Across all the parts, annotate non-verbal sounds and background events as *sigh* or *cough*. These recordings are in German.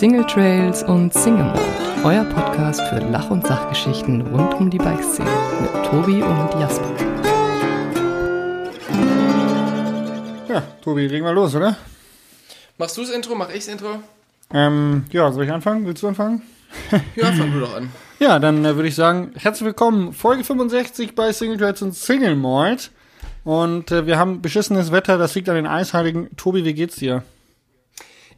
Single Trails und Single Mode, euer Podcast für Lach- und Sachgeschichten rund um die Bikeszene mit Tobi und Jasper. Ja, Tobi, legen wir los, oder? Machst du das Intro? Mach ich das Intro? Ähm, ja, soll ich anfangen? Willst du anfangen? *laughs* Ja, fang du doch an. Ja, dann äh, würde ich sagen, herzlich willkommen, Folge 65 bei Single Trails und Single Malt. Und äh, wir haben beschissenes Wetter, das liegt an den Eisheiligen. Tobi, wie geht's dir?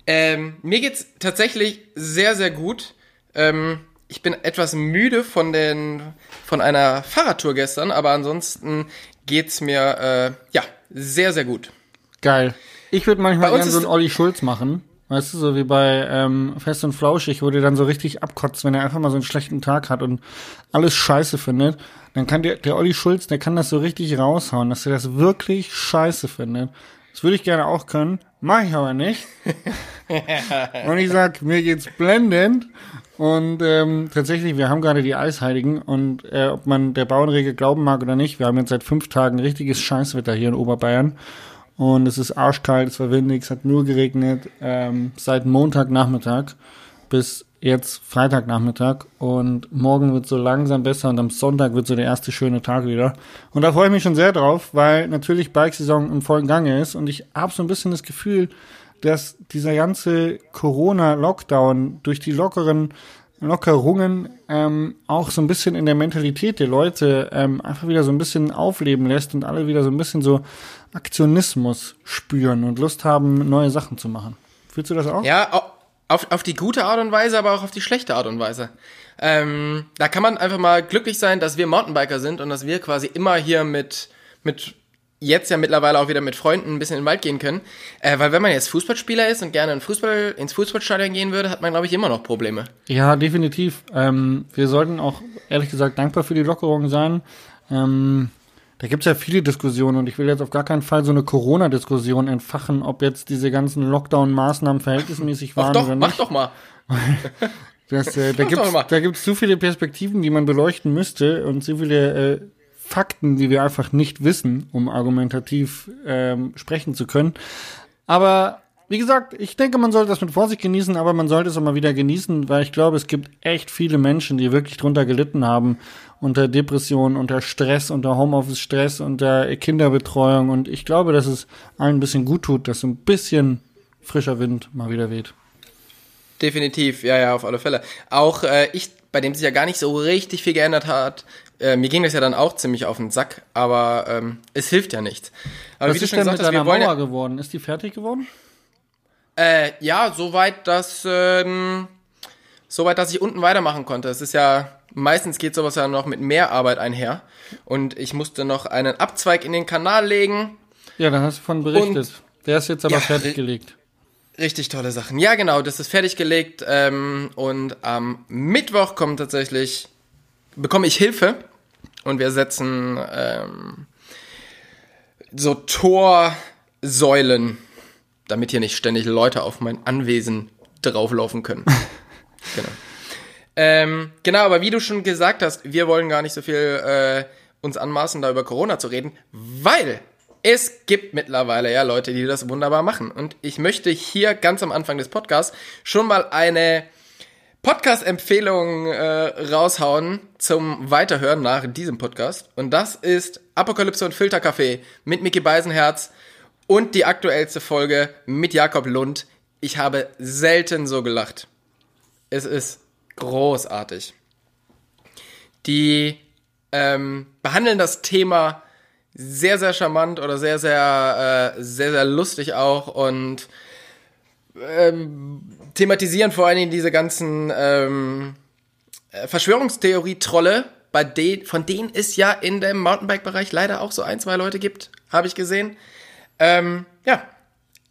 Ähm, mir geht's tatsächlich sehr, sehr gut. Ähm, ich bin etwas müde von den von einer Fahrradtour gestern, aber ansonsten geht's mir äh, ja sehr, sehr gut. Geil. Ich würde manchmal gerne so einen Olli Schulz machen. Weißt du, so wie bei ähm, Fest und Flauschig, wo der dann so richtig abkotzt, wenn er einfach mal so einen schlechten Tag hat und alles scheiße findet. Dann kann der, der Olli Schulz, der kann das so richtig raushauen, dass er das wirklich scheiße findet. Das würde ich gerne auch können, mache ich aber nicht. *laughs* und ich sag, mir geht's blendend. Und ähm, tatsächlich, wir haben gerade die Eisheiligen und äh, ob man der Bauernregel glauben mag oder nicht, wir haben jetzt seit fünf Tagen richtiges Scheißwetter hier in Oberbayern. Und es ist arschkalt, es war windig, es hat nur geregnet, ähm, seit Montagnachmittag bis jetzt Freitagnachmittag. Und morgen wird so langsam besser und am Sonntag wird so der erste schöne Tag wieder. Und da freue ich mich schon sehr drauf, weil natürlich Bikesaison im vollen Gange ist und ich habe so ein bisschen das Gefühl, dass dieser ganze Corona-Lockdown durch die lockeren Lockerungen ähm, auch so ein bisschen in der Mentalität der Leute ähm, einfach wieder so ein bisschen aufleben lässt und alle wieder so ein bisschen so Aktionismus spüren und Lust haben, neue Sachen zu machen. Fühlst du das auch? Ja, au- auf, auf die gute Art und Weise, aber auch auf die schlechte Art und Weise. Ähm, da kann man einfach mal glücklich sein, dass wir Mountainbiker sind und dass wir quasi immer hier mit, mit jetzt ja mittlerweile auch wieder mit Freunden ein bisschen in den Wald gehen können. Äh, weil wenn man jetzt Fußballspieler ist und gerne in Fußball, ins Fußballstadion gehen würde, hat man, glaube ich, immer noch Probleme. Ja, definitiv. Ähm, wir sollten auch ehrlich gesagt dankbar für die Lockerung sein. Ähm, da gibt's ja viele Diskussionen und ich will jetzt auf gar keinen Fall so eine Corona-Diskussion entfachen, ob jetzt diese ganzen Lockdown-Maßnahmen verhältnismäßig Mach waren doch, oder mach nicht. doch mal. *laughs* Das, äh, *laughs* da Mach gibt's doch mal. da gibt's zu viele Perspektiven, die man beleuchten müsste und zu viele äh, Fakten, die wir einfach nicht wissen, um argumentativ ähm, sprechen zu können. Aber wie gesagt, ich denke, man sollte das mit Vorsicht genießen, aber man sollte es auch mal wieder genießen, weil ich glaube, es gibt echt viele Menschen, die wirklich drunter gelitten haben unter Depression, unter Stress, unter Homeoffice-Stress, unter Kinderbetreuung und ich glaube, dass es allen ein bisschen gut tut, dass so ein bisschen frischer Wind mal wieder weht. Definitiv, ja, ja, auf alle Fälle. Auch äh, ich, bei dem sich ja gar nicht so richtig viel geändert hat, äh, mir ging das ja dann auch ziemlich auf den Sack, aber ähm, es hilft ja nichts. Aber Was wie du ist schon denn gesagt mit hast, deiner Mauer ja, geworden? Ist die fertig geworden? äh, ja, soweit, dass ähm, soweit, dass ich unten weitermachen konnte. Es ist ja meistens geht sowas ja noch mit mehr Arbeit einher und ich musste noch einen Abzweig in den Kanal legen. Ja, da hast du von berichtet. Und- Der ist jetzt aber Ja, fertiggelegt. Richtig tolle Sachen. Ja, genau, das ist fertiggelegt ähm, und am Mittwoch kommt tatsächlich, bekomme ich Hilfe und wir setzen ähm, so Torsäulen, damit hier nicht ständig Leute auf mein Anwesen drauflaufen können. *laughs* genau. Ähm, genau, aber wie du schon gesagt hast, wir wollen gar nicht so viel äh, uns anmaßen, da über Corona zu reden, weil es gibt mittlerweile ja Leute, die das wunderbar machen. Und ich möchte hier ganz am Anfang des Podcasts schon mal eine Podcast-Empfehlung äh, raushauen zum Weiterhören nach diesem Podcast. Und das ist Apokalypse und Filterkaffee mit Mickey Beisenherz und die aktuellste Folge mit Jakob Lund. Ich habe selten so gelacht. Es ist großartig. Die ähm, behandeln das Thema sehr, sehr charmant oder sehr, sehr, äh, sehr, sehr lustig auch und ähm, thematisieren vor allen Dingen diese ganzen ähm, äh, Verschwörungstheorie-Trolle, bei von denen es ja in dem Mountainbike-Bereich leider auch so ein, zwei Leute gibt, habe ich gesehen. Ähm, ja,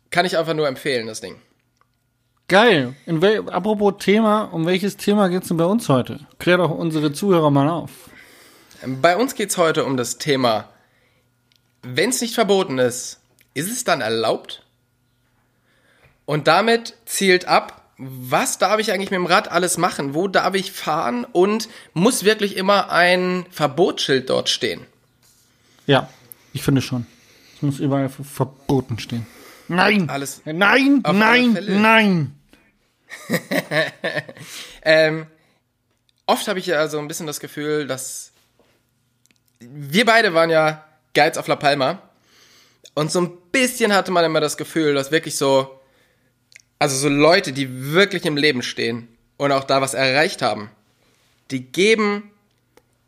kann ich einfach nur empfehlen, das Ding. Geil. Apropos Thema, um welches Thema geht's denn bei uns heute? Klär doch unsere Zuhörer mal auf. Bei uns geht's heute um das Thema, wenn es nicht verboten ist, ist es dann erlaubt? Und damit zielt ab, was darf ich eigentlich mit dem Rad alles machen? Wo darf ich fahren? Und muss wirklich immer ein Verbotsschild dort stehen? Ja, ich finde schon. Es muss überall ver- verboten stehen. Nein! Alles- Nein! Nein! Nein! *laughs* ähm, oft habe ich ja so ein bisschen das Gefühl, dass wir beide waren ja Guides auf La Palma. Und so ein bisschen hatte man immer das Gefühl, dass wirklich so, also so Leute, die wirklich im Leben stehen und auch da was erreicht haben, die geben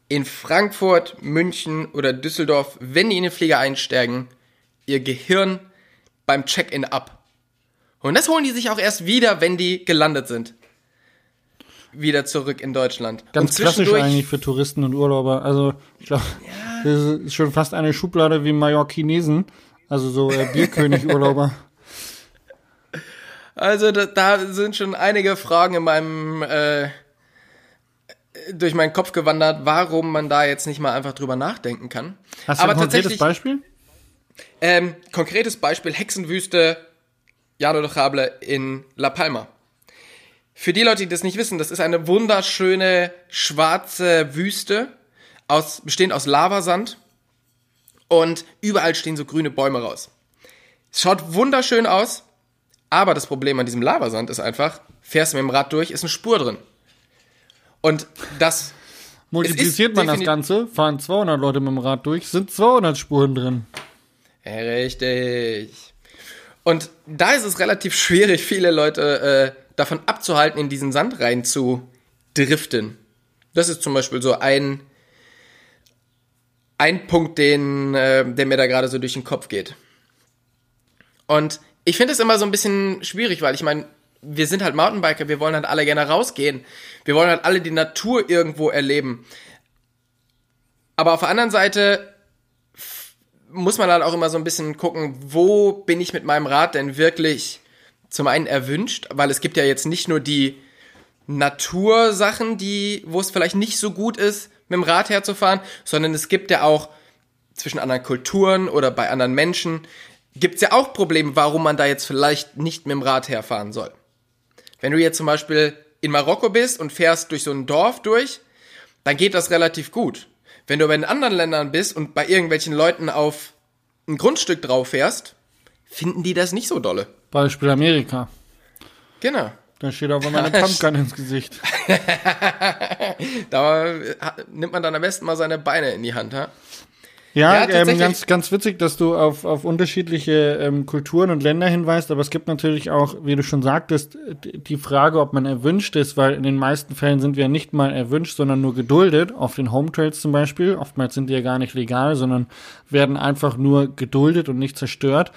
in Frankfurt, München oder Düsseldorf, wenn die in den Flieger einsteigen, ihr Gehirn beim Check-in ab. Und das holen die sich auch erst wieder, wenn die gelandet sind. Wieder zurück in Deutschland. Ganz klassisch eigentlich für Touristen und Urlauber. Also, ich glaube, ja. das ist schon fast eine Schublade wie Mallorquinesen. Also so äh, Bierkönig-Urlauber. *laughs* Also da, da, sind schon einige Fragen in meinem äh, durch meinen Kopf gewandert, warum man da jetzt nicht mal einfach drüber nachdenken kann. Hast du Aber ein konkretes Beispiel? Ähm, konkretes Beispiel Hexenwüste Llano de Jable in La Palma. Für die Leute, die das nicht wissen, das ist eine wunderschöne schwarze Wüste, aus, bestehend aus Lavasand und überall stehen so grüne Bäume raus. Es schaut wunderschön aus, aber das Problem an diesem Lavasand ist einfach, fährst du mit dem Rad durch, ist eine Spur drin. Und das Multipliziert man das Ganze, fahren 200 Leute mit dem Rad durch, sind 200 Spuren drin. Richtig. Und da ist es relativ schwierig, viele Leute äh, davon abzuhalten, in diesen Sand rein zu driften. Das ist zum Beispiel so ein, ein Punkt, den, äh, der mir da gerade so durch den Kopf geht. Und ich finde es immer so ein bisschen schwierig, weil ich meine, wir sind halt Mountainbiker, wir wollen halt alle gerne rausgehen. Wir wollen halt alle die Natur irgendwo erleben. Aber auf der anderen Seite muss man halt auch immer so ein bisschen gucken, wo bin ich mit meinem Rad denn wirklich zum einen erwünscht, weil es gibt ja jetzt nicht nur die Natursachen, die, wo es vielleicht nicht so gut ist, mit dem Rad herzufahren, sondern es gibt ja auch zwischen anderen Kulturen oder bei anderen Menschen gibt es ja auch Probleme, warum man da jetzt vielleicht nicht mit dem Rad herfahren soll. Wenn du jetzt zum Beispiel in Marokko bist und fährst durch so ein Dorf durch, dann geht das relativ gut. Wenn du aber in anderen Ländern bist und bei irgendwelchen Leuten auf ein Grundstück drauf fährst, finden die das nicht so dolle. Beispiel Amerika. Genau. Da steht aber *laughs* meine Pumpgun ins Gesicht. *laughs* da nimmt man dann am besten mal seine Beine in die Hand, ha? Ja, ja ähm, ganz, ganz witzig, dass du auf, auf unterschiedliche ähm, Kulturen und Länder hinweist, aber es gibt natürlich auch, wie du schon sagtest, die Frage, ob man erwünscht ist, weil in den meisten Fällen sind wir nicht mal erwünscht, sondern nur geduldet, auf den Home Trails zum Beispiel. Oftmals sind die ja gar nicht legal, sondern werden einfach nur geduldet und nicht zerstört.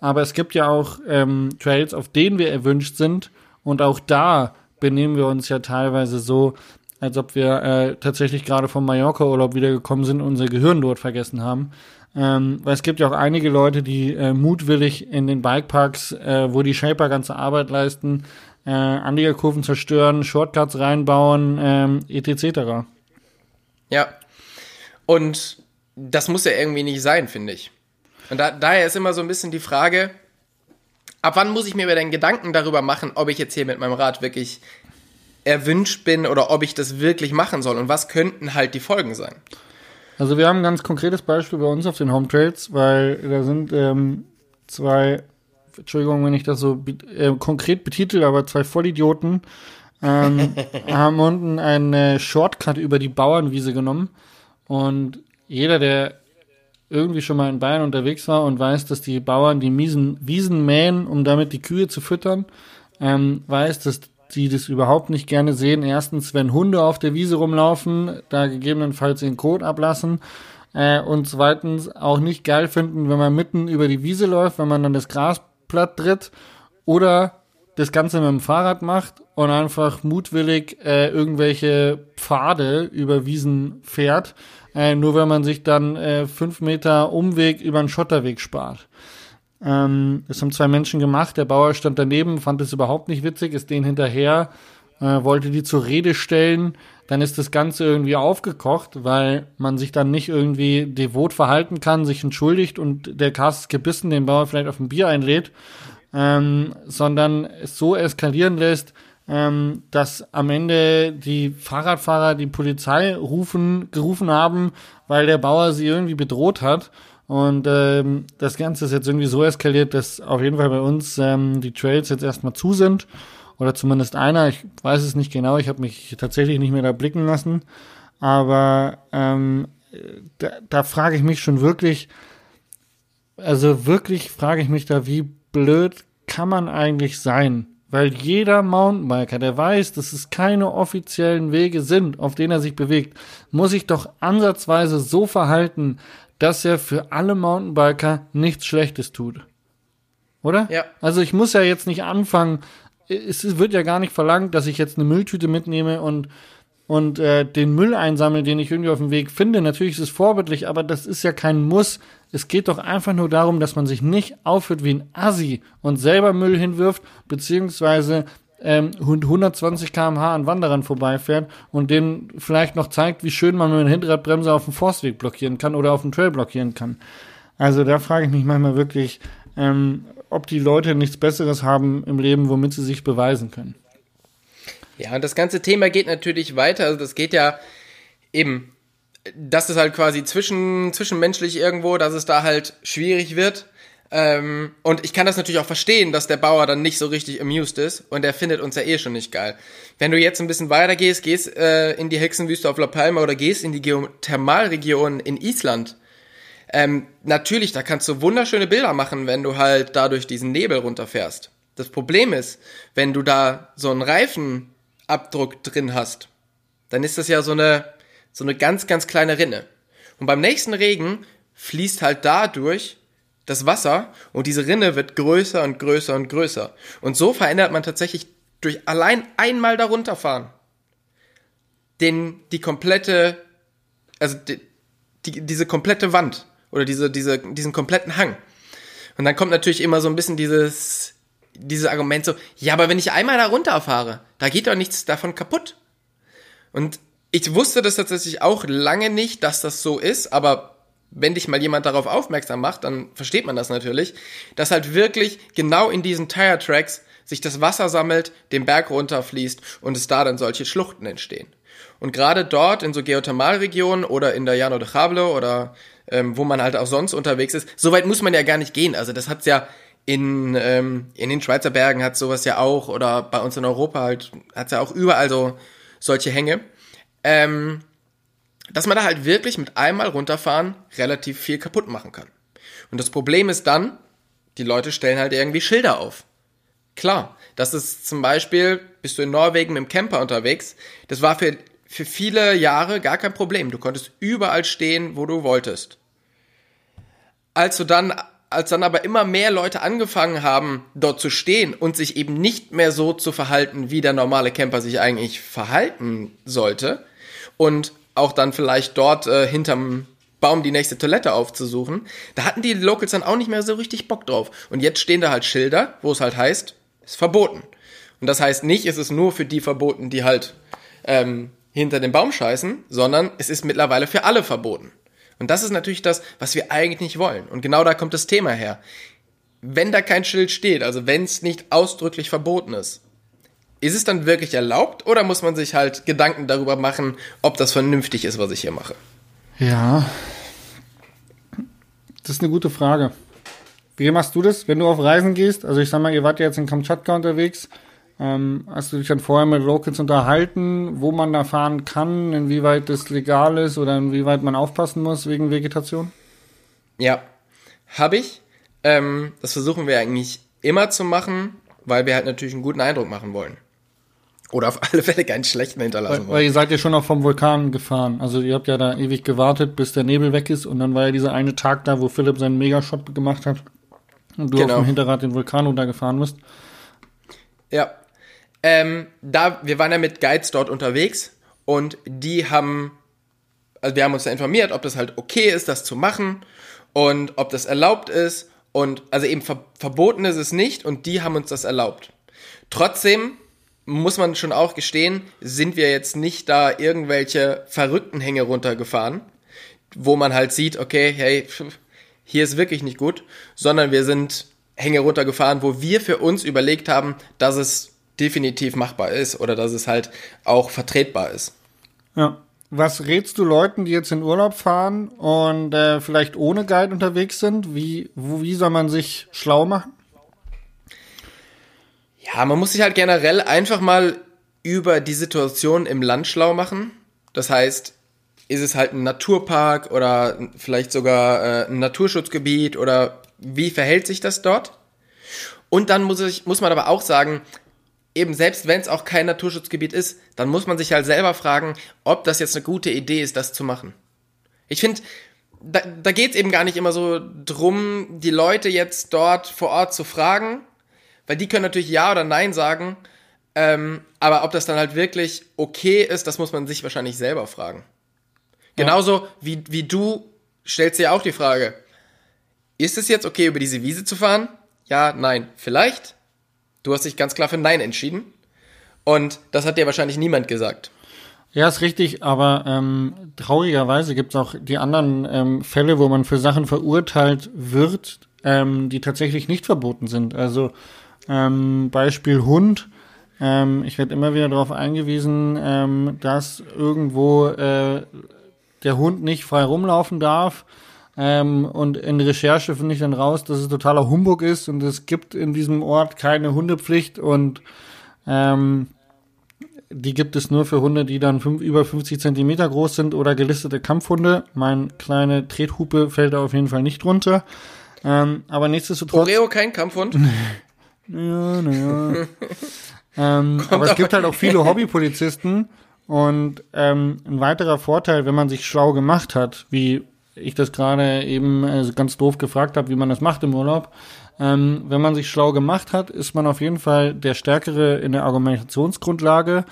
Aber es gibt ja auch ähm, Trails, auf denen wir erwünscht sind und auch da benehmen wir uns ja teilweise so, als ob wir äh, tatsächlich gerade vom Mallorca-Urlaub wiedergekommen sind und unser Gehirn dort vergessen haben. Ähm, weil es gibt ja auch einige Leute, die äh, mutwillig in den Bikeparks, äh, wo die Shaper ganze Arbeit leisten, äh, Anliegerkurven zerstören, Shortcuts reinbauen, ähm, etc. Ja. Und das muss ja irgendwie nicht sein, finde ich. Und da, daher ist immer so ein bisschen die Frage, ab wann muss ich mir über den Gedanken darüber machen, ob ich jetzt hier mit meinem Rad wirklich erwünscht bin oder ob ich das wirklich machen soll und was könnten halt die Folgen sein. Also wir haben ein ganz konkretes Beispiel bei uns auf den Home Trails, weil da sind ähm, zwei, Entschuldigung, wenn ich das so äh, konkret betitel, aber zwei Vollidioten ähm, *laughs* haben unten einen Shortcut über die Bauernwiese genommen und jeder, der irgendwie schon mal in Bayern unterwegs war und weiß, dass die Bauern die Miesen, Wiesen mähen, um damit die Kühe zu füttern, ähm, weiß, dass die das überhaupt nicht gerne sehen. Erstens, wenn Hunde auf der Wiese rumlaufen, da gegebenenfalls den Kot ablassen. Äh, und zweitens auch nicht geil finden, wenn man mitten über die Wiese läuft, wenn man dann das Gras platt tritt oder das Ganze mit dem Fahrrad macht und einfach mutwillig äh, irgendwelche Pfade über Wiesen fährt, äh, nur wenn man sich dann äh, fünf Meter Umweg über einen Schotterweg spart. Ähm, das haben zwei Menschen gemacht. Der Bauer stand daneben, fand es überhaupt nicht witzig, ist denen hinterher, äh, wollte die zur Rede stellen. Dann ist das Ganze irgendwie aufgekocht, weil man sich dann nicht irgendwie devot verhalten kann, sich entschuldigt und der Cast gebissen den Bauer vielleicht auf ein Bier einlädt, ähm, sondern es so eskalieren lässt, ähm, dass am Ende die Fahrradfahrer die Polizei rufen, gerufen haben, weil der Bauer sie irgendwie bedroht hat. Und ähm, das Ganze ist jetzt irgendwie so eskaliert, dass auf jeden Fall bei uns ähm, die Trails jetzt erstmal zu sind. oder zumindest einer, ich weiß es nicht genau, ich habe mich tatsächlich nicht mehr da blicken lassen, aber ähm, da, da frage ich mich schon wirklich, also wirklich frage ich mich da, wie blöd kann man eigentlich sein? Weil jeder Mountainbiker, der weiß, dass es keine offiziellen Wege sind, auf denen er sich bewegt, muss sich doch ansatzweise so verhalten, dass er für alle Mountainbiker nichts Schlechtes tut. Oder? Ja. Also ich muss ja jetzt nicht anfangen, es wird ja gar nicht verlangt, dass ich jetzt eine Mülltüte mitnehme und und äh, den Müll einsammeln, den ich irgendwie auf dem Weg finde. Natürlich ist es vorbildlich, aber das ist ja kein Muss. Es geht doch einfach nur darum, dass man sich nicht aufhört wie ein Assi und selber Müll hinwirft, beziehungsweise ähm, 120 km/h an Wanderern vorbeifährt und denen vielleicht noch zeigt, wie schön man mit einer Hinterradbremse auf dem Forstweg blockieren kann oder auf dem Trail blockieren kann. Also da frage ich mich manchmal wirklich, ähm, ob die Leute nichts Besseres haben im Leben, womit sie sich beweisen können. Ja, und das ganze Thema geht natürlich weiter. Also das geht ja eben, dass es halt quasi zwischen, zwischenmenschlich irgendwo, dass es da halt schwierig wird. Ähm, und ich kann das natürlich auch verstehen, dass der Bauer dann nicht so richtig amused ist und der findet uns ja eh schon nicht geil. Wenn du jetzt ein bisschen weiter gehst, gehst äh, in die Hexenwüste auf La Palma oder gehst in die Geothermalregion in Island, ähm, natürlich, da kannst du wunderschöne Bilder machen, wenn du halt dadurch diesen Nebel runterfährst. Das Problem ist, wenn du da so einen Reifen Abdruck drin hast, dann ist das ja so eine, so eine ganz, ganz kleine Rinne. Und beim nächsten Regen fließt halt dadurch das Wasser und diese Rinne wird größer und größer und größer. Und so verändert man tatsächlich durch allein einmal darunter fahren den, die komplette, also die, die, diese komplette Wand oder diese, diese, diesen kompletten Hang. Und dann kommt natürlich immer so ein bisschen dieses, dieses Argument so, ja, aber wenn ich einmal da runterfahre, da geht doch nichts davon kaputt. Und ich wusste das tatsächlich auch lange nicht, dass das so ist, aber wenn dich mal jemand darauf aufmerksam macht, dann versteht man das natürlich, dass halt wirklich genau in diesen Tire Tracks sich das Wasser sammelt, den Berg runterfließt und es da dann solche Schluchten entstehen. Und gerade dort in so Geothermalregionen oder in der Llano de Jablo oder ähm, wo man halt auch sonst unterwegs ist, so weit muss man ja gar nicht gehen. Also das hat's ja in, ähm, in den Schweizer Bergen hat sowas ja auch, oder bei uns in Europa halt, hat's ja auch überall so solche Hänge. Ähm, dass man da halt wirklich mit einmal runterfahren relativ viel kaputt machen kann. Und das Problem ist dann, die Leute stellen halt irgendwie Schilder auf. Klar, das ist zum Beispiel, bist du in Norwegen mit dem Camper unterwegs, das war für, für viele Jahre gar kein Problem. Du konntest überall stehen, wo du wolltest. Als du dann als dann aber immer mehr Leute angefangen haben, dort zu stehen und sich eben nicht mehr so zu verhalten, wie der normale Camper sich eigentlich verhalten sollte und auch dann vielleicht dort äh, hinterm Baum die nächste Toilette aufzusuchen, da hatten die Locals dann auch nicht mehr so richtig Bock drauf. Und jetzt stehen da halt Schilder, wo es halt heißt, ist verboten. Und das heißt nicht, es ist nur für die verboten, die halt ähm, hinter dem Baum scheißen, sondern es ist mittlerweile für alle verboten. Und das ist natürlich das, was wir eigentlich nicht wollen. Und genau da kommt das Thema her. Wenn da kein Schild steht, also wenn es nicht ausdrücklich verboten ist, ist es dann wirklich erlaubt oder muss man sich halt Gedanken darüber machen, ob das vernünftig ist, was ich hier mache? Ja, das ist eine gute Frage. Wie machst du das, wenn du auf Reisen gehst? Also ich sag mal, ihr wart ja jetzt in Kamtschatka unterwegs. Ähm, hast du dich dann vorher mit Locals unterhalten, wo man da fahren kann, inwieweit das legal ist oder inwieweit man aufpassen muss wegen Vegetation? Ja, habe ich. Ähm, das versuchen wir eigentlich immer zu machen, weil wir halt natürlich einen guten Eindruck machen wollen. Oder auf alle Fälle keinen schlechten hinterlassen weil. Weil ihr seid ja schon auch vom Vulkan gefahren. Also ihr habt ja da ewig gewartet, bis der Nebel weg ist und dann war ja dieser eine Tag da, wo Philipp seinen Megashot gemacht hat und du genau. auf dem Hinterrad den Vulkan runtergefahren bist. Ja, ähm, da, wir waren ja mit Guides dort unterwegs und die haben, also wir haben uns da informiert, ob das halt okay ist, das zu machen und ob das erlaubt ist und also eben ver verboten ist es nicht und die haben uns das erlaubt. Trotzdem muss man schon auch gestehen, sind wir jetzt nicht da irgendwelche verrückten Hänge runtergefahren, wo man halt sieht, okay, hey, *laughs* hier ist wirklich nicht gut, sondern wir sind Hänge runtergefahren, wo wir für uns überlegt haben, dass es definitiv machbar ist oder dass es halt auch vertretbar ist. Ja. Was rätst du Leuten, die jetzt in Urlaub fahren und äh, vielleicht ohne Guide unterwegs sind? Wie, wie soll man sich schlau machen? Ja, man muss sich halt generell einfach mal über die Situation im Land schlau machen. Das heißt, ist es halt ein Naturpark oder vielleicht sogar äh, ein Naturschutzgebiet oder wie verhält sich das dort? Und dann muss, ich, muss man aber auch sagen, eben selbst wenn es auch kein Naturschutzgebiet ist, dann muss man sich halt selber fragen, ob das jetzt eine gute Idee ist, das zu machen. Ich finde, da, da geht es eben gar nicht immer so drum, die Leute jetzt dort vor Ort zu fragen, weil die können natürlich Ja oder Nein sagen, ähm, aber ob das dann halt wirklich okay ist, das muss man sich wahrscheinlich selber fragen. Genauso wie, wie du stellst dir auch die Frage, ist es jetzt okay, über diese Wiese zu fahren? Ja, nein, vielleicht. Du hast dich ganz klar für Nein entschieden. Und das hat dir wahrscheinlich niemand gesagt. Ja, ist richtig, aber ähm, traurigerweise gibt es auch die anderen ähm, Fälle, wo man für Sachen verurteilt wird, ähm, die tatsächlich nicht verboten sind. Also ähm, Beispiel Hund. Ähm, ich werde immer wieder darauf eingewiesen, ähm, dass irgendwo äh, der Hund nicht frei rumlaufen darf. Ähm, und in Recherche finde ich dann raus, dass es totaler Humbug ist und es gibt in diesem Ort keine Hundepflicht und ähm, die gibt es nur für Hunde, die dann fünf, über 50 Zentimeter groß sind oder gelistete Kampfhunde. Mein kleine Trethupe fällt da auf jeden Fall nicht drunter. Ähm, aber nichtsdestotrotz. Oreo kein Kampfhund? *laughs* naja, naja. *laughs* ähm, aber es gibt halt auch viele Hobbypolizisten und ähm, ein weiterer Vorteil, wenn man sich schlau gemacht hat, wie ich das gerade eben äh, ganz doof gefragt habe, wie man das macht im Urlaub, ähm, wenn man sich schlau gemacht hat, ist man auf jeden Fall der Stärkere in der Argumentationsgrundlage,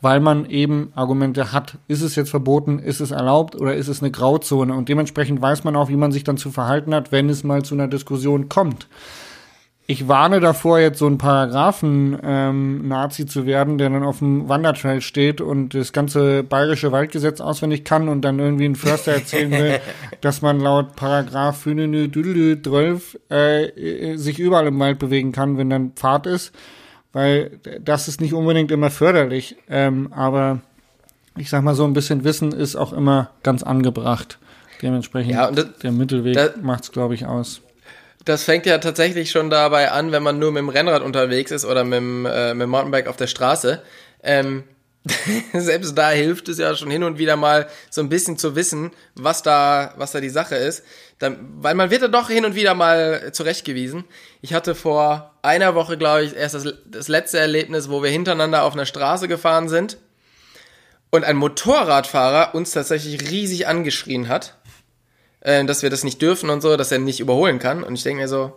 weil man eben Argumente hat. Ist es jetzt verboten, ist es erlaubt oder ist es eine Grauzone? Und dementsprechend weiß man auch, wie man sich dann zu verhalten hat, wenn es mal zu einer Diskussion kommt ich warne davor, jetzt so ein Paragraphen-Nazi ähm, zu werden, der dann auf dem Wandertrail steht und das ganze bayerische Waldgesetz auswendig kann und dann irgendwie ein Förster erzählen will, *laughs* dass man laut Paragraph 12 äh, sich überall im Wald bewegen kann, wenn dann Pfad ist, weil das ist nicht unbedingt immer förderlich, ähm, aber ich sag mal so ein bisschen Wissen ist auch immer ganz angebracht. Dementsprechend ja, das, der Mittelweg macht's, glaube ich, aus. Das fängt ja tatsächlich schon dabei an, wenn man nur mit dem Rennrad unterwegs ist oder mit dem, äh, mit dem Mountainbike auf der Straße. Ähm, *laughs* selbst da hilft es ja schon hin und wieder mal so ein bisschen zu wissen, was da, was da die Sache ist. Dann, weil man wird ja doch hin und wieder mal zurechtgewiesen. Ich hatte vor einer Woche, glaube ich, erst das, das letzte Erlebnis, wo wir hintereinander auf einer Straße gefahren sind und ein Motorradfahrer uns tatsächlich riesig angeschrien hat äh, dass wir das nicht dürfen und so, dass er nicht überholen kann. Und ich denke mir so,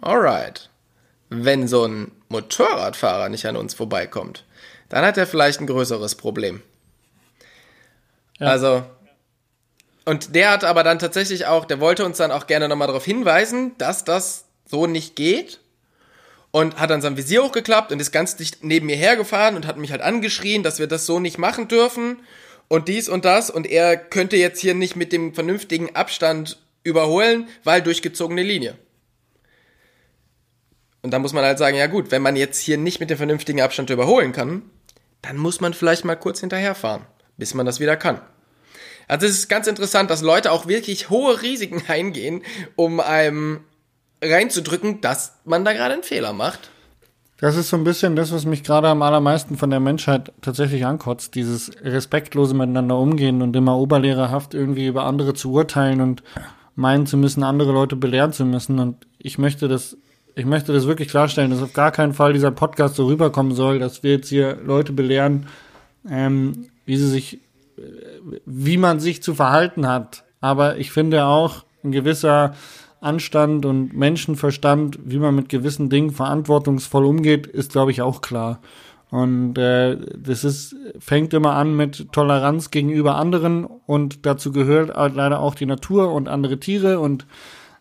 alright, wenn so ein Motorradfahrer nicht an uns vorbeikommt, dann hat er vielleicht ein größeres Problem. Ja. Also, und der hat aber dann tatsächlich auch, der wollte uns dann auch gerne nochmal darauf hinweisen, dass das so nicht geht. Und hat dann sein Visier hochgeklappt und ist ganz dicht neben mir hergefahren und hat mich halt angeschrien, dass wir das so nicht machen dürfen und dies und das und er könnte jetzt hier nicht mit dem vernünftigen Abstand überholen, weil durchgezogene Linie. Und da muss man halt sagen, ja gut, wenn man jetzt hier nicht mit dem vernünftigen Abstand überholen kann, dann muss man vielleicht mal kurz hinterherfahren, bis man das wieder kann. Also es ist ganz interessant, dass Leute auch wirklich hohe Risiken *laughs* eingehen, um einem reinzudrücken, dass man da gerade einen Fehler macht. Das ist so ein bisschen das, was mich gerade am allermeisten von der Menschheit tatsächlich ankotzt. Dieses respektlose Miteinander umgehen und immer oberlehrerhaft irgendwie über andere zu urteilen und meinen zu müssen, andere Leute belehren zu müssen. Und ich möchte das, ich möchte das wirklich klarstellen, dass auf gar keinen Fall dieser Podcast so rüberkommen soll, dass wir jetzt hier Leute belehren, ähm, wie sie sich, wie man sich zu verhalten hat. Aber ich finde auch ein gewisser Anstand und Menschenverstand, wie man mit gewissen Dingen verantwortungsvoll umgeht, ist, glaube ich, auch klar. Und äh, das ist, fängt immer an mit Toleranz gegenüber anderen und dazu gehört halt leider auch die Natur und andere Tiere und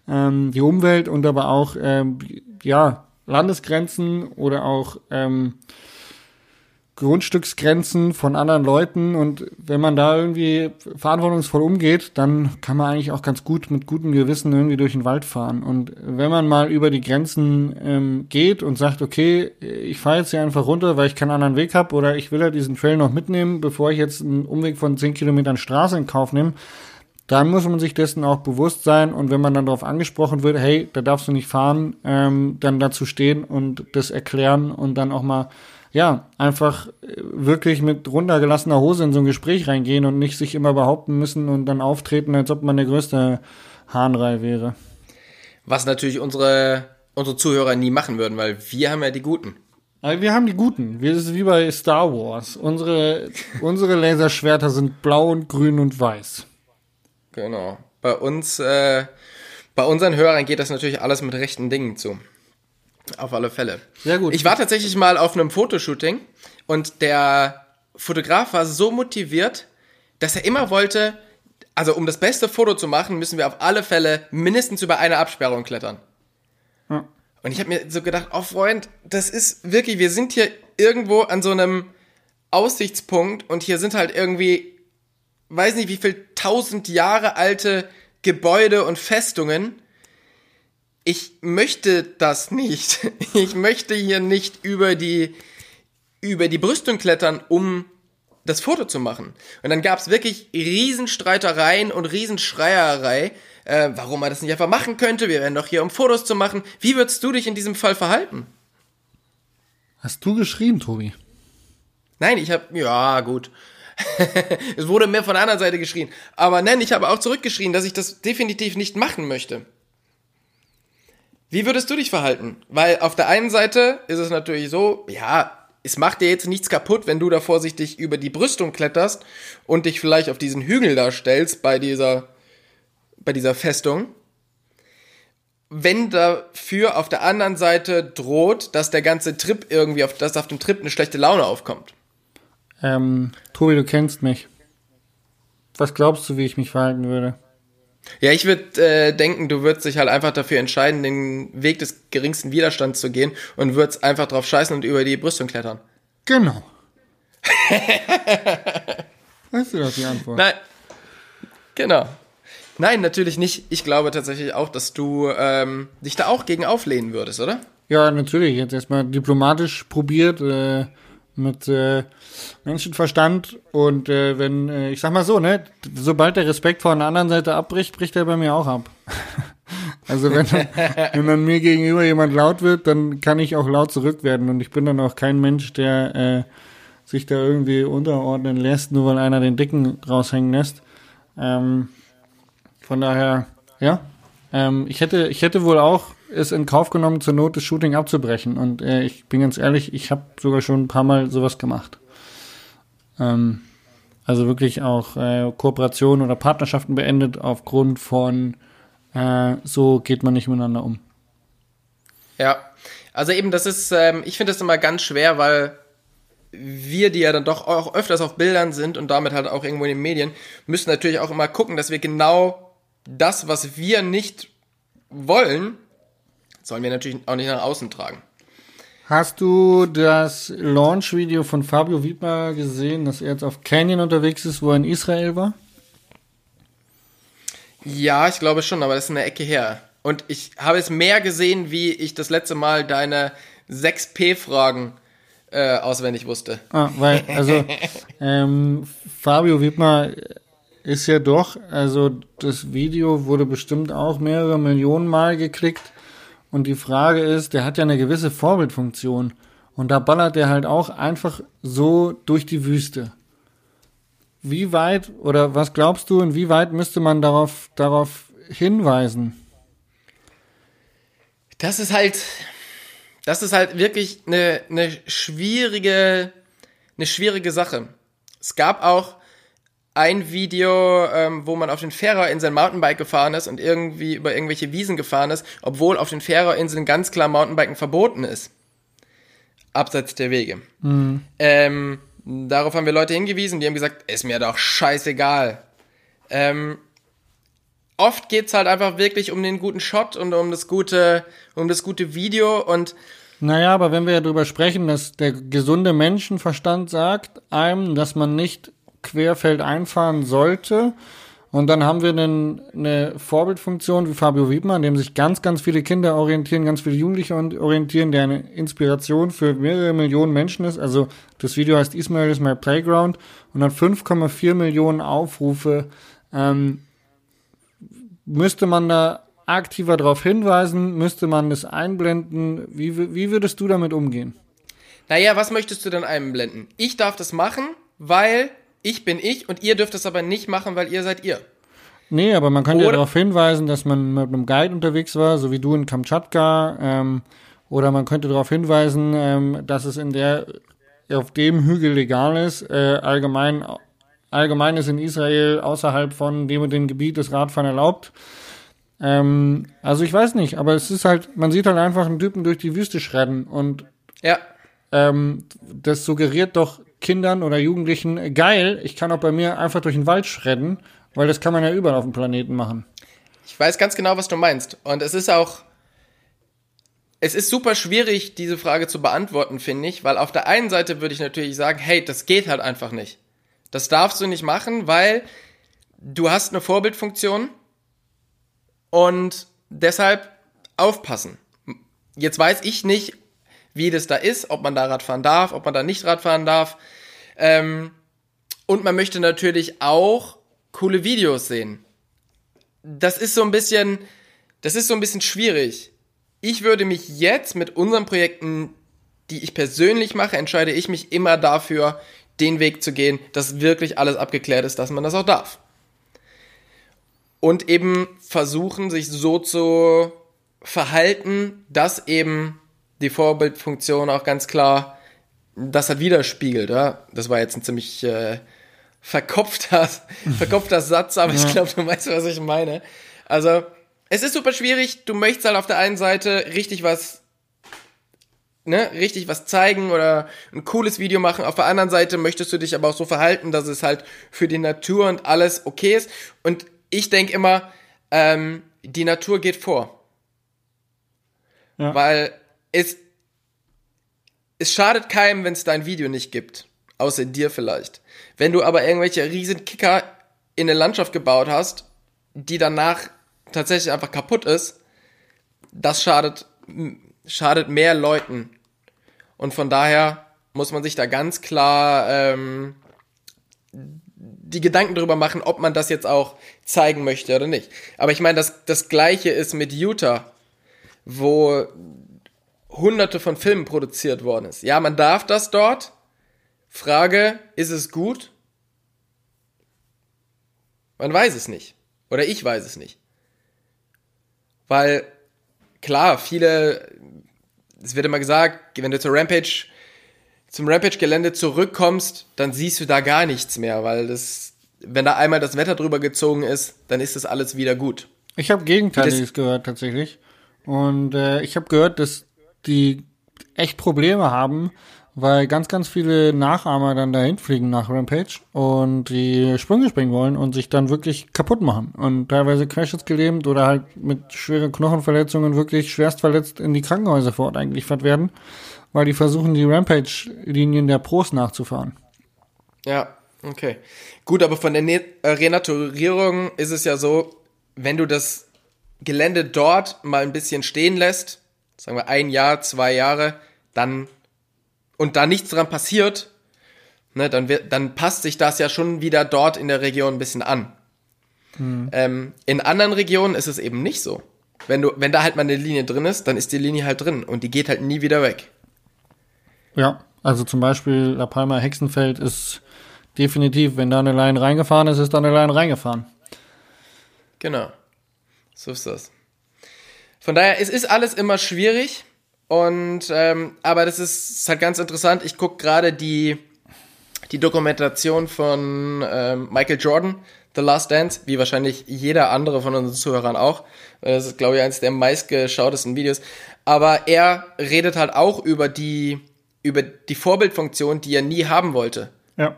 ähm, die Umwelt und aber auch ähm, ja Landesgrenzen oder auch ähm, Grundstücksgrenzen von anderen Leuten und wenn man da irgendwie verantwortungsvoll umgeht, dann kann man eigentlich auch ganz gut mit gutem Gewissen irgendwie durch den Wald fahren. Und wenn man mal über die Grenzen ähm, geht und sagt, okay, ich fahre jetzt hier einfach runter, weil ich keinen anderen Weg habe oder ich will ja diesen Trail noch mitnehmen, bevor ich jetzt einen Umweg von 10 Kilometern Straße in Kauf nehme, dann muss man sich dessen auch bewusst sein und wenn man dann darauf angesprochen wird, hey, da darfst du nicht fahren, ähm, dann dazu stehen und das erklären und dann auch mal, ja, einfach äh, wirklich mit runtergelassener Hose in so ein Gespräch reingehen und nicht sich immer behaupten müssen und dann auftreten, als ob man der größte Hahnrei wäre. Was natürlich unsere, unsere Zuhörer nie machen würden, weil wir haben ja die Guten. Aber wir haben die Guten. Wir sind wie bei Star Wars. Unsere, *laughs* unsere Laserschwerter sind blau und grün und weiß. Genau. Bei uns, äh, bei unseren Hörern geht das natürlich alles mit rechten Dingen zu. Auf alle Fälle. Sehr gut. Ich war tatsächlich mal auf einem Fotoshooting und der Fotograf war so motiviert, dass er immer wollte, also um das beste Foto zu machen, müssen wir auf alle Fälle mindestens über eine Absperrung klettern. Ja. Und ich habe mir so gedacht, oh Freund, das ist wirklich, wir sind hier irgendwo an so einem Aussichtspunkt und hier sind halt irgendwie, weiß nicht wie viel tausend Jahre alte Gebäude und Festungen. Ich möchte das nicht. *laughs* Ich möchte hier nicht über die, über die Brüstung klettern, um das Foto zu machen. Und dann gab es wirklich Riesenstreitereien und Riesenschreierei, äh, warum man das nicht einfach machen könnte. Wir wären doch hier, um Fotos zu machen. Wie würdest du dich in diesem Fall verhalten? Hast du geschrien, Tobi? Nein, ich habe, ja, gut. *laughs* es wurde mehr von der anderen Seite geschrien. Aber nein, ich habe auch zurückgeschrien, dass ich das definitiv nicht machen möchte. Wie würdest du dich verhalten? Weil auf der einen Seite ist es natürlich so, ja, es macht dir jetzt nichts kaputt, wenn du da vorsichtig über die Brüstung kletterst und dich vielleicht auf diesen Hügel da stellst bei dieser, bei dieser Festung. Wenn dafür auf der anderen Seite droht, dass der ganze Trip irgendwie auf, dass auf dem Trip eine schlechte Laune aufkommt. Ähm, Tobi, du kennst mich. Was glaubst du, wie ich mich verhalten würde? Ja, ich würde äh, denken, du würdest dich halt einfach dafür entscheiden, den Weg des geringsten Widerstands zu gehen und würdest einfach drauf scheißen und über die Brüstung klettern. Genau. *laughs* weißt du doch die Antwort? Nein. Genau. Nein, natürlich nicht. Ich glaube tatsächlich auch, dass du ähm, dich da auch gegen auflehnen würdest, oder? Ja, natürlich. Jetzt erstmal diplomatisch probiert, äh, mit äh, Menschenverstand und äh, wenn, äh, ich sag mal so, ne, sobald der Respekt von der anderen Seite abbricht, bricht er bei mir auch ab. *laughs* also wenn, *laughs* wenn dann mir gegenüber jemand laut wird, dann kann ich auch laut zurück werden und ich bin dann auch kein Mensch, der äh, sich da irgendwie unterordnen lässt, nur weil einer den Dicken raushängen lässt. Ähm, von daher, ja, ähm, ich hätte, ich hätte wohl auch es in Kauf genommen, zur Not das Shooting abzubrechen. Und äh, ich bin ganz ehrlich, ich habe sogar schon ein paar Mal sowas gemacht. Ähm, also wirklich auch äh, Kooperationen oder Partnerschaften beendet aufgrund von äh, so geht man nicht miteinander um. Ja, also eben das ist, ähm, ich finde das immer ganz schwer, weil wir, die ja dann doch auch öfters auf Bildern sind und damit halt auch irgendwo in den Medien, müssen natürlich auch immer gucken, dass wir genau das, was wir nicht wollen, sollen wir natürlich auch nicht nach außen tragen. Hast du das Launch-Video von Fabio Wiedmer gesehen, dass er jetzt auf Canyon unterwegs ist, wo er in Israel war? Ja, ich glaube schon, aber das ist eine Ecke her. Und ich habe es mehr gesehen, wie ich das letzte Mal deine 6P-Fragen äh, auswendig wusste. Ah, weil, also, *laughs* ähm, Fabio Wiedmer ist ja doch, also das Video wurde bestimmt auch mehrere Millionen Mal geklickt. Und die Frage ist, der hat ja eine gewisse Vorbildfunktion. Und da ballert er halt auch einfach so durch die Wüste. Wie weit oder was glaubst du, inwieweit müsste man darauf, darauf hinweisen? Das ist halt, das ist halt wirklich eine, eine schwierige, eine schwierige Sache. Es gab auch ein Video, ähm, wo man auf den Färöerinseln Mountainbike gefahren ist und irgendwie über irgendwelche Wiesen gefahren ist, obwohl auf den Färöerinseln ganz klar Mountainbiken verboten ist. Abseits der Wege. Mhm. Ähm, darauf haben wir Leute hingewiesen, die haben gesagt, ist mir doch scheißegal. Ähm, oft geht's halt einfach wirklich um den guten Shot und um das gute, um das gute Video und naja, aber wenn wir ja darüber sprechen, dass der gesunde Menschenverstand sagt einem, dass man nicht querfeld einfahren sollte. Und dann haben wir einen, eine Vorbildfunktion wie Fabio Wiedmann, an dem sich ganz, ganz viele Kinder orientieren, ganz viele Jugendliche orientieren, der eine Inspiration für mehrere Millionen Menschen ist. Also das Video heißt Ismail is my playground und hat 5,4 Millionen Aufrufe. Ähm, müsste man da aktiver darauf hinweisen? Müsste man das einblenden? Wie, wie würdest du damit umgehen? Naja, was möchtest du denn einblenden? Ich darf das machen, weil ich bin ich und ihr dürft es aber nicht machen, weil ihr seid ihr. Nee, aber man könnte ja Oder- darauf hinweisen, dass man mit einem Guide unterwegs war, so wie du in Kamtschatka. Ähm, oder man könnte darauf hinweisen, ähm, dass es in der auf dem Hügel legal ist. Äh, allgemein, allgemein ist in Israel außerhalb von dem und dem Gebiet das Radfahren erlaubt. Ähm, also ich weiß nicht, aber es ist halt, man sieht halt einfach einen Typen durch die Wüste schredden und Ja, ähm, das suggeriert doch Kindern oder Jugendlichen, geil, ich kann auch bei mir einfach durch den Wald schredden, weil das kann man ja überall auf dem Planeten machen. ich weiß ganz genau, was du meinst. Und es ist auch, es ist super schwierig, diese Frage zu beantworten, finde ich, weil auf der einen Seite würde ich natürlich sagen, hey, das geht halt einfach nicht. Das darfst du nicht machen, weil du hast eine Vorbildfunktion und deshalb aufpassen. Jetzt weiß ich nicht, wie das da ist, ob man da Radfahren darf, ob man da nicht Radfahren darf. Ähm, und man möchte natürlich auch coole Videos sehen. Das ist so ein bisschen, das ist so ein bisschen schwierig. Ich würde mich jetzt mit unseren Projekten, die ich persönlich mache, entscheide ich mich immer dafür, den Weg zu gehen, dass wirklich alles abgeklärt ist, dass man das auch darf. Und eben versuchen, sich so zu verhalten, dass eben die Vorbildfunktion auch ganz klar das hat widerspiegelt. Ja? Das war jetzt ein ziemlich äh, verkopfter, *laughs* verkopfter Satz, aber ich glaube, du weißt, was ich meine. Also, es ist super schwierig. Du möchtest halt auf der einen Seite richtig was, ne, richtig was zeigen oder ein cooles Video machen. Auf der anderen Seite möchtest du dich aber auch so verhalten, dass es halt für die Natur und alles okay ist. Und ich denke immer, ähm, die Natur geht vor. Ja. Weil es, es schadet keinem, wenn es dein Video nicht gibt. Außer dir vielleicht. Wenn du aber irgendwelche riesen Kicker in eine Landschaft gebaut hast, die danach tatsächlich einfach kaputt ist, das schadet, schadet mehr Leuten. Und von daher muss man sich da ganz klar ähm, die Gedanken darüber machen, ob man das jetzt auch zeigen möchte oder nicht. Aber ich meine, das, das gleiche ist mit Utah, wo hunderte von Filmen produziert worden ist. Ja, man darf das dort. Frage, ist es gut? Man weiß es nicht. Oder ich weiß es nicht. Weil, klar, viele, es wird immer gesagt, wenn du zur Rampage, zum Rampage-Gelände zurückkommst, dann siehst du da gar nichts mehr, weil das, wenn da einmal das Wetter drüber gezogen ist, dann ist das alles wieder gut. Ich habe Gegenteiliges gehört tatsächlich. Und äh, ich habe gehört, dass die echt Probleme haben, weil ganz, ganz viele Nachahmer dann dahin fliegen nach Rampage und die Sprünge springen wollen und sich dann wirklich kaputt machen und teilweise querschnittsgelähmt oder halt mit schweren Knochenverletzungen wirklich schwerst verletzt in die Krankenhäuser vor Ort eingeliefert werden, weil die versuchen, die Rampage-Linien der Pros nachzufahren. Ja, okay. Gut, aber von der ne Renaturierung ist es ja so, wenn du das Gelände dort mal ein bisschen stehen lässt, sagen wir ein Jahr, zwei Jahre, dann und da nichts dran passiert, ne, dann wird, dann passt sich das ja schon wieder dort in der Region ein bisschen an. Ähm, in anderen Regionen ist es eben nicht so. Wenn du, wenn da halt mal eine Linie drin ist, dann ist die Linie halt drin und die geht halt nie wieder weg. Ja, also zum Beispiel La Palma Hexenfeld ist definitiv, wenn da eine Line reingefahren ist, ist da eine Line reingefahren. Genau. So ist das. Von daher, es ist alles immer schwierig. Und ähm, aber das ist, ist halt ganz interessant. Ich gucke gerade die, die Dokumentation von ähm, Michael Jordan, The Last Dance, wie wahrscheinlich jeder andere von unseren Zuhörern auch. Das ist, glaube ich, eines der meistgeschautesten Videos. Aber er redet halt auch über die, über die Vorbildfunktion, die er nie haben wollte. Ja.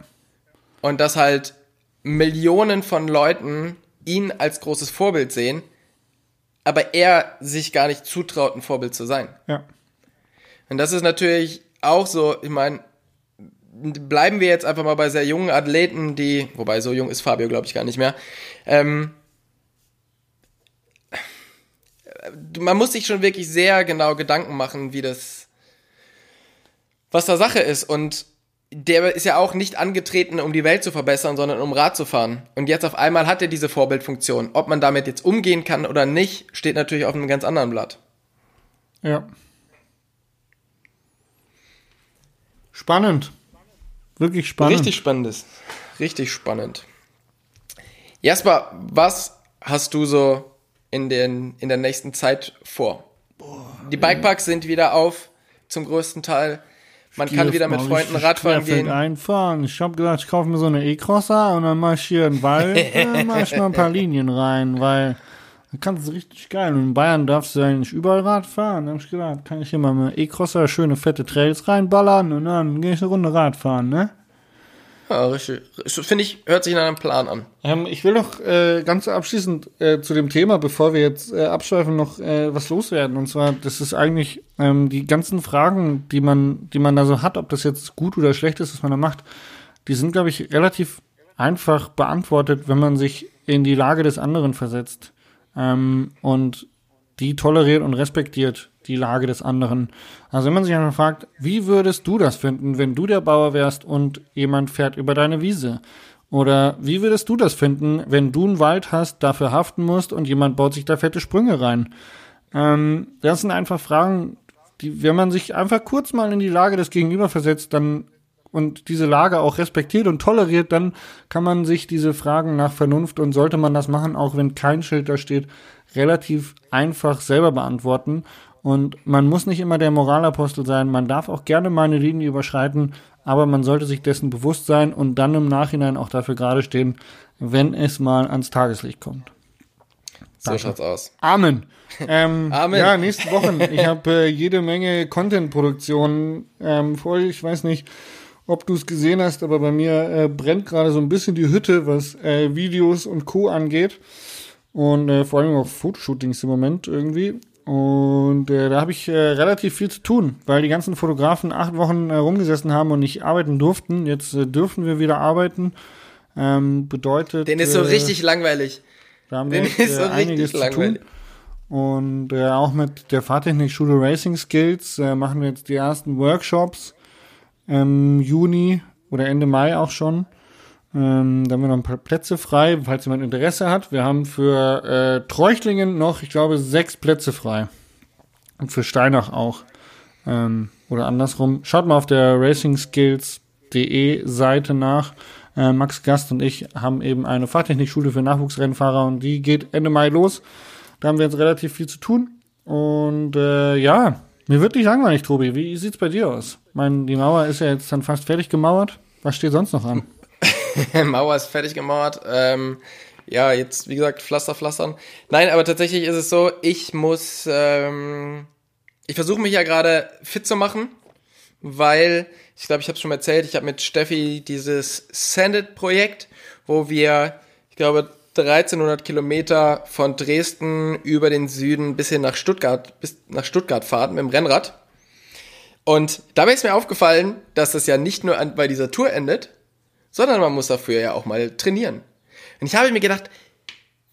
Und dass halt Millionen von Leuten ihn als großes Vorbild sehen, aber er sich gar nicht zutraut, ein Vorbild zu sein. Ja. Und das ist natürlich auch so, ich meine, bleiben wir jetzt einfach mal bei sehr jungen Athleten, die, wobei so jung ist Fabio, glaube ich, gar nicht mehr. Ähm, man muss sich schon wirklich sehr genau Gedanken machen, wie das, was da Sache ist. Und der ist ja auch nicht angetreten, um die Welt zu verbessern, sondern um Rad zu fahren. Und jetzt auf einmal hat er diese Vorbildfunktion. Ob man damit jetzt umgehen kann oder nicht, steht natürlich auf einem ganz anderen Blatt. Ja. Spannend. Wirklich spannend. Richtig spannendes. Richtig spannend. Jasper, was hast du so in, den, in der nächsten Zeit vor? Die Bikeparks sind wieder auf, zum größten Teil. Man kann wieder mit Freunden Radfahren gehen. Einfahren. Ich habe gedacht, ich kaufe mir so eine E-Crosser und dann mache ich hier einen Wald, *laughs* äh, mache ich mal ein paar Linien rein, weil dann kannst du richtig geil. Und in Bayern darfst du eigentlich überall Rad fahren. Da habe ich gedacht, kann ich hier mal mit E-Crosser schöne fette Trails reinballern und dann gehe ich eine Runde Rad fahren, ne? Ja, richtig. Finde ich, hört sich nach einem Plan an. Ähm, ich will noch äh, ganz abschließend äh, zu dem Thema, bevor wir jetzt äh, abschweifen, noch äh, was loswerden. Und zwar, das ist eigentlich ähm, die ganzen Fragen, die man, die man da so hat, ob das jetzt gut oder schlecht ist, was man da macht, die sind, glaube ich, relativ einfach beantwortet, wenn man sich in die Lage des anderen versetzt ähm, und die toleriert und respektiert die Lage des anderen. Also wenn man sich einfach fragt, wie würdest du das finden, wenn du der Bauer wärst und jemand fährt über deine Wiese? Oder wie würdest du das finden, wenn du einen Wald hast, dafür haften musst und jemand baut sich da fette Sprünge rein? Ähm, das sind einfach Fragen, die, wenn man sich einfach kurz mal in die Lage des Gegenüber versetzt, dann und diese Lage auch respektiert und toleriert, dann kann man sich diese Fragen nach Vernunft und sollte man das machen, auch wenn kein Schild da steht, relativ einfach selber beantworten. Und man muss nicht immer der Moralapostel sein, man darf auch gerne mal eine Linie überschreiten, aber man sollte sich dessen bewusst sein und dann im Nachhinein auch dafür gerade stehen, wenn es mal ans Tageslicht kommt. So schaut's aus. Amen. *laughs* Ähm, Amen. Ja, nächste Wochen. Ich habe äh, jede Menge Content-Produktionen ähm, vor. Ich weiß nicht, ob du es gesehen hast, aber bei mir äh, brennt gerade so ein bisschen die Hütte, was äh, Videos und Co. angeht. Und äh, vor allem auch Fotoshootings im Moment irgendwie. Und äh, da habe ich äh, relativ viel zu tun, weil die ganzen Fotografen acht Wochen äh, rumgesessen haben und nicht arbeiten durften. Jetzt äh, dürfen wir wieder arbeiten. Ähm, bedeutet. Den ist so äh, richtig langweilig. Da haben wir echt, ist so äh, einiges zu tun. Und äh, auch mit der Fahrtechnik-Schule Racing Skills äh, machen wir jetzt die ersten Workshops im Juni oder Ende Mai auch schon. Ähm, da haben wir noch ein paar Plätze frei, falls jemand Interesse hat. Wir haben für äh, Treuchtlingen noch, ich glaube, sechs Plätze frei. Und für Steinach auch. Ähm, oder andersrum. Schaut mal auf der racingskills.de Seite nach. Äh, Max Gast und ich haben eben eine Fahrtechnikschule für Nachwuchsrennfahrer und die geht Ende Mai los. Da haben wir jetzt relativ viel zu tun. Und äh, ja, mir wird nicht langweilig, Tobi. Wie sieht's bei dir aus? Ich meine, die Mauer ist ja jetzt dann fast fertig gemauert. Was steht sonst noch an? *laughs* Mauer ist fertig gemauert. Ähm, ja, jetzt, wie gesagt, Pflaster, pflastern. Nein, aber tatsächlich ist es so, ich muss, ähm, ich versuche mich ja gerade fit zu machen, weil, ich glaube, ich habe es schon erzählt, ich habe mit Steffi dieses Sandit-Projekt, wo wir, ich glaube, 1300 Kilometer von Dresden über den Süden bis hin nach Stuttgart, bis nach Stuttgart fahren mit dem Rennrad. Und dabei ist mir aufgefallen, dass das ja nicht nur an, bei dieser Tour endet, sondern man muss dafür ja auch mal trainieren. Und ich habe mir gedacht,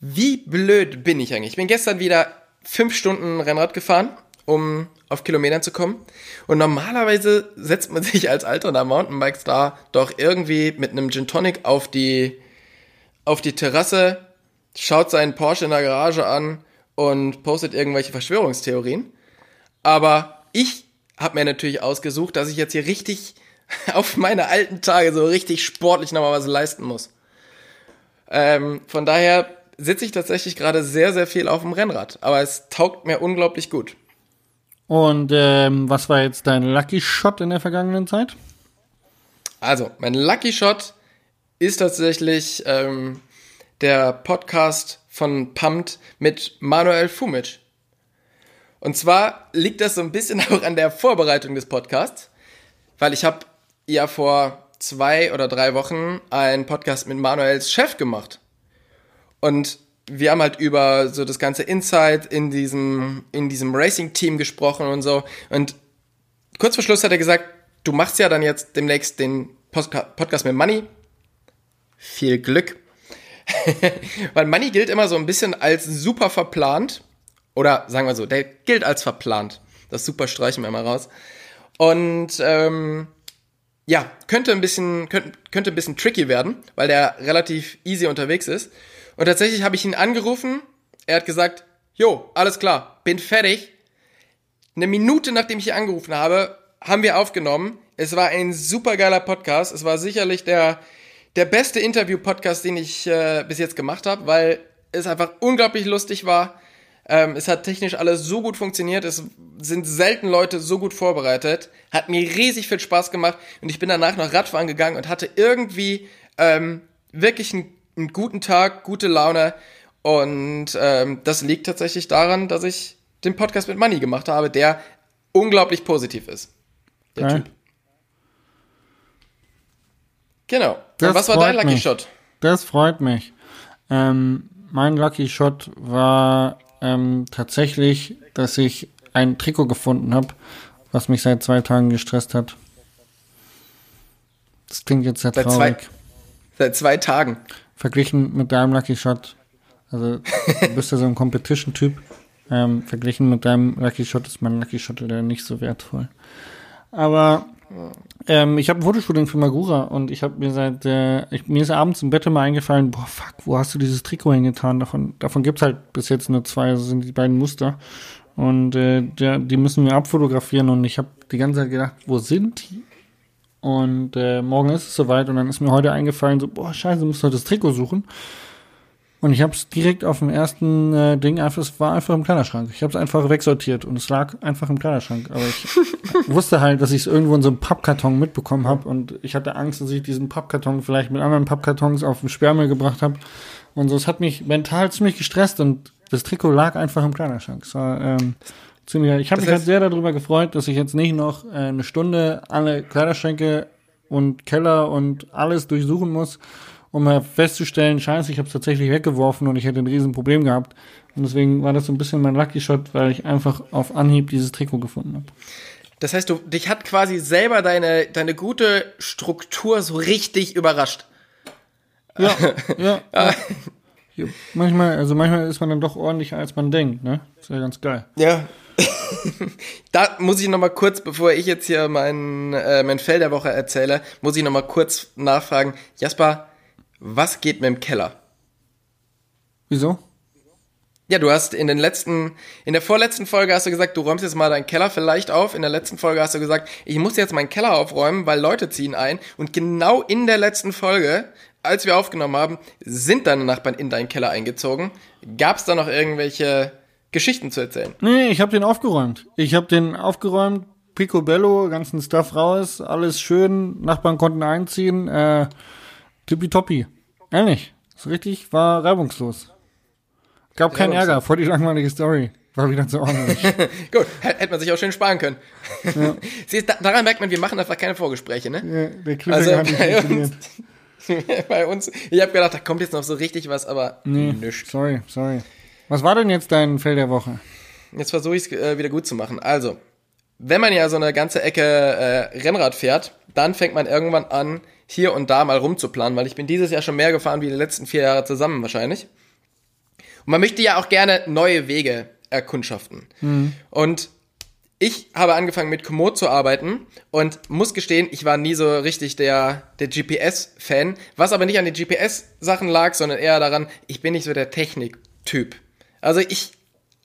wie blöd bin ich eigentlich? Ich bin gestern wieder fünf Stunden Rennrad gefahren, um auf Kilometern zu kommen. Und normalerweise setzt man *laughs* sich als alterner Mountainbike-Star doch irgendwie mit einem Gin Tonic auf die, auf die Terrasse, schaut seinen Porsche in der Garage an und postet irgendwelche Verschwörungstheorien. Aber ich habe mir natürlich ausgesucht, dass ich jetzt hier richtig *laughs* auf meine alten Tage so richtig sportlich nochmal was leisten muss. Ähm, von daher sitze ich tatsächlich gerade sehr, sehr viel auf dem Rennrad. Aber es taugt mir unglaublich gut. Und ähm, was war jetzt dein Lucky Shot in der vergangenen Zeit? Also, mein Lucky Shot ist tatsächlich ähm, der Podcast von Pumped mit Manuel Fumic. Und zwar liegt das so ein bisschen *laughs* auch an der Vorbereitung des Podcasts, weil ich habe ja vor zwei oder drei Wochen einen Podcast mit Manuels Chef gemacht. Und wir haben halt über so das ganze Insight in diesem, in diesem Racing-Team gesprochen und so. Und kurz vor Schluss hat er gesagt, du machst ja dann jetzt demnächst den Podcast mit Money. Viel Glück. *laughs* Weil Money gilt immer so ein bisschen als super verplant. Oder sagen wir so, der gilt als verplant. Das super streichen wir mal raus. Und ähm, ja, könnte ein bisschen, könnte, könnte ein bisschen tricky werden, weil der relativ easy unterwegs ist. Und tatsächlich habe ich ihn angerufen. Er hat gesagt, jo, alles klar, bin fertig. Eine Minute nachdem ich ihn angerufen habe, haben wir aufgenommen. Es war ein super geiler Podcast. Es war sicherlich der, der beste Interview-Podcast, den ich äh, bis jetzt gemacht habe, weil es einfach unglaublich lustig war. Ähm, es hat technisch alles so gut funktioniert. Es sind selten Leute so gut vorbereitet. Hat mir riesig viel Spaß gemacht und ich bin danach noch Radfahren gegangen und hatte irgendwie ähm, wirklich einen, einen guten Tag, gute Laune. Und ähm, das liegt tatsächlich daran, dass ich den Podcast mit Money gemacht habe, der unglaublich positiv ist. Der Ja. Typ. Genau. Das was war dein Lucky mich. Shot? Das freut mich. Ähm, mein Lucky Shot war ähm, tatsächlich, dass ich ein Trikot gefunden habe, was mich seit zwei Tagen gestresst hat. Das klingt jetzt sehr Seit traurig. zwei- Seit zwei Tagen. Verglichen mit deinem Lucky Shot, also du bist ja so ein Competition-Typ. Ähm, verglichen mit deinem Lucky Shot ist mein Lucky Shot wieder nicht so wertvoll. Aber ähm, ich habe ein Fotoshooting für Magura und ich habe mir seit äh, ich, mir ist abends im Bett immer eingefallen, boah fuck, wo hast du dieses Trikot hingetan? Davon davon gibt's halt bis jetzt nur zwei, also sind die beiden Muster und äh, der, die müssen wir abfotografieren und ich habe die ganze Zeit gedacht, wo sind die? Und äh, morgen ist es soweit und dann ist mir heute eingefallen, so boah scheiße, du musst heute das Trikot suchen. Und ich habe es direkt auf dem ersten äh, Ding einfach, es war einfach im Kleiderschrank. Ich habe es einfach wegsortiert und es lag einfach im Kleiderschrank. Aber ich *laughs* wusste halt, dass ich es irgendwo in so einem Pappkarton mitbekommen habe und ich hatte Angst, dass ich diesen Pappkarton vielleicht mit anderen Pappkartons auf den Sperrmüll gebracht habe. Und so, es hat mich mental ziemlich gestresst und das Trikot lag einfach im Kleiderschrank. Es war ähm, ziemlich. Ich habe mich halt sehr darüber gefreut, dass ich jetzt nicht noch äh, eine Stunde alle Kleiderschränke und Keller und alles durchsuchen muss, um mal festzustellen, scheiße, ich habe es tatsächlich weggeworfen und ich hätte ein Riesenproblem gehabt. Und deswegen war das so ein bisschen mein Lucky Shot, weil ich einfach auf Anhieb dieses Trikot gefunden habe. Das heißt, du, dich hat quasi selber deine, deine gute Struktur so richtig überrascht. Ja, *laughs* ja. ja. Ja, Manchmal, also manchmal ist man dann doch ordentlicher, als man denkt, ne? Ist ja ganz geil. Ja. *laughs* da muss ich noch mal kurz, bevor ich jetzt hier mein, äh, mein Fell der Woche erzähle, muss ich noch mal kurz nachfragen. Jasper, was geht mit dem Keller? Wieso? Ja, du hast in den letzten, in der vorletzten Folge hast du gesagt, du räumst jetzt mal deinen Keller vielleicht auf. In der letzten Folge hast du gesagt, ich muss jetzt meinen Keller aufräumen, weil Leute ziehen ein. Und genau in der letzten Folge, als wir aufgenommen haben, sind deine Nachbarn in deinen Keller eingezogen. Gab es da noch irgendwelche Geschichten zu erzählen? Nee, ich habe den aufgeräumt. Ich habe den aufgeräumt, Picobello, ganzen Stuff raus, alles schön, Nachbarn konnten einziehen, äh, tippitoppi. Ehrlich, so richtig, war reibungslos. Gab keinen. Ärger, voll die langweilige Story. War wieder so ordentlich. *laughs* Gut, hätte man sich auch schön sparen können. *laughs* Siehst, da, daran merkt man, wir machen einfach keine Vorgespräche, ne? Ja, Der Also hat nicht *laughs* funktioniert. uns, bei uns, ich habe gedacht, da kommt jetzt noch so richtig was, aber Nee, nichts. sorry, sorry. Was war denn jetzt dein Fell der Woche? Jetzt versuche ich es äh, wieder gut zu machen. Also, wenn man ja so eine ganze Ecke äh, Rennrad fährt, dann fängt man irgendwann an, hier und da mal rumzuplanen, weil ich bin dieses Jahr schon mehr gefahren wie die letzten vier Jahre zusammen wahrscheinlich. Und man möchte ja auch gerne neue Wege erkundschaften. Und ich habe angefangen mit Komoot zu arbeiten und muss gestehen, ich war nie so richtig der, der GPS-Fan, was aber nicht an den GPS-Sachen lag, sondern eher daran, ich bin nicht so der Technik-Typ. Also ich